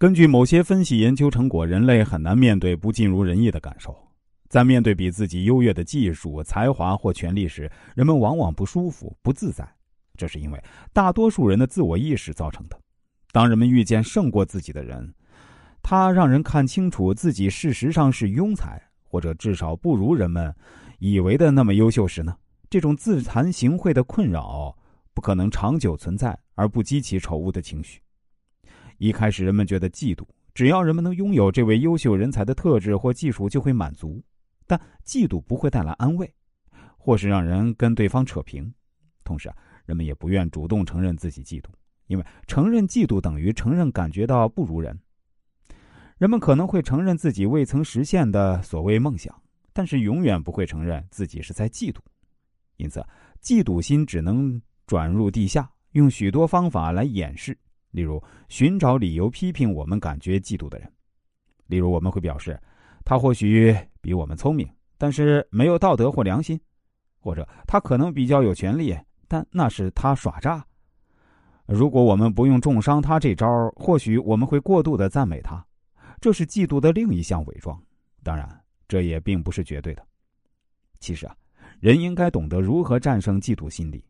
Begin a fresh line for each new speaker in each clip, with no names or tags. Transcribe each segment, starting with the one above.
根据某些分析研究成果，人类很难面对不尽如人意的感受。在面对比自己优越的技术、才华或权利时，人们往往不舒服、不自在。这是因为大多数人的自我意识造成的。当人们遇见胜过自己的人，他让人看清楚自己事实上是庸才，或者至少不如人们以为的那么优秀时呢？这种自惭形秽的困扰不可能长久存在而不激起丑恶的情绪。一开始，人们觉得嫉妒，只要人们能拥有这位优秀人才的特质或技术，就会满足。但嫉妒不会带来安慰，或是让人跟对方扯平。同时啊，人们也不愿主动承认自己嫉妒，因为承认嫉妒等于承认感觉到不如人。人们可能会承认自己未曾实现的所谓梦想，但是永远不会承认自己是在嫉妒。因此，嫉妒心只能转入地下，用许多方法来掩饰。例如，寻找理由批评我们感觉嫉妒的人。例如，我们会表示，他或许比我们聪明，但是没有道德或良心；或者他可能比较有权利，但那是他耍诈。如果我们不用重伤他这招，或许我们会过度的赞美他。这是嫉妒的另一项伪装。当然，这也并不是绝对的。其实啊，人应该懂得如何战胜嫉妒心理，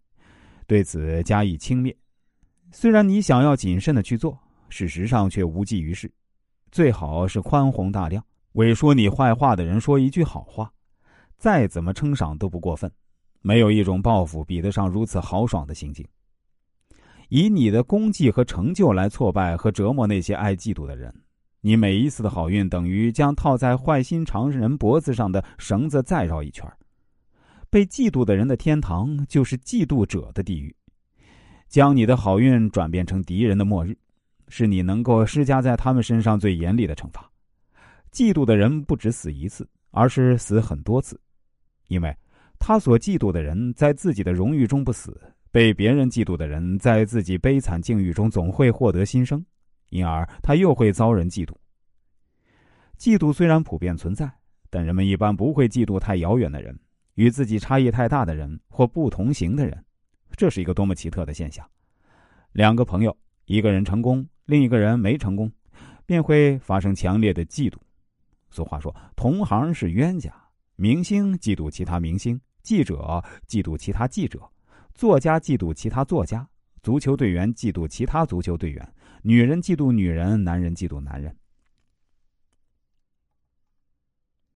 对此加以轻蔑。虽然你想要谨慎的去做，事实上却无济于事。最好是宽宏大量，为说你坏话的人说一句好话，再怎么称赏都不过分。没有一种报复比得上如此豪爽的行径。以你的功绩和成就来挫败和折磨那些爱嫉妒的人，你每一次的好运等于将套在坏心肠人脖子上的绳子再绕一圈。被嫉妒的人的天堂，就是嫉妒者的地狱。将你的好运转变成敌人的末日，是你能够施加在他们身上最严厉的惩罚。嫉妒的人不止死一次，而是死很多次，因为他所嫉妒的人在自己的荣誉中不死，被别人嫉妒的人在自己悲惨境遇中总会获得新生，因而他又会遭人嫉妒。嫉妒虽然普遍存在，但人们一般不会嫉妒太遥远的人，与自己差异太大的人或不同型的人。这是一个多么奇特的现象！两个朋友，一个人成功，另一个人没成功，便会发生强烈的嫉妒。俗话说：“同行是冤家。”明星嫉妒其他明星，记者嫉妒其他记者，作家嫉妒其他作家，足球队员嫉妒其他足球队员，女人嫉妒女人，男人嫉妒男人。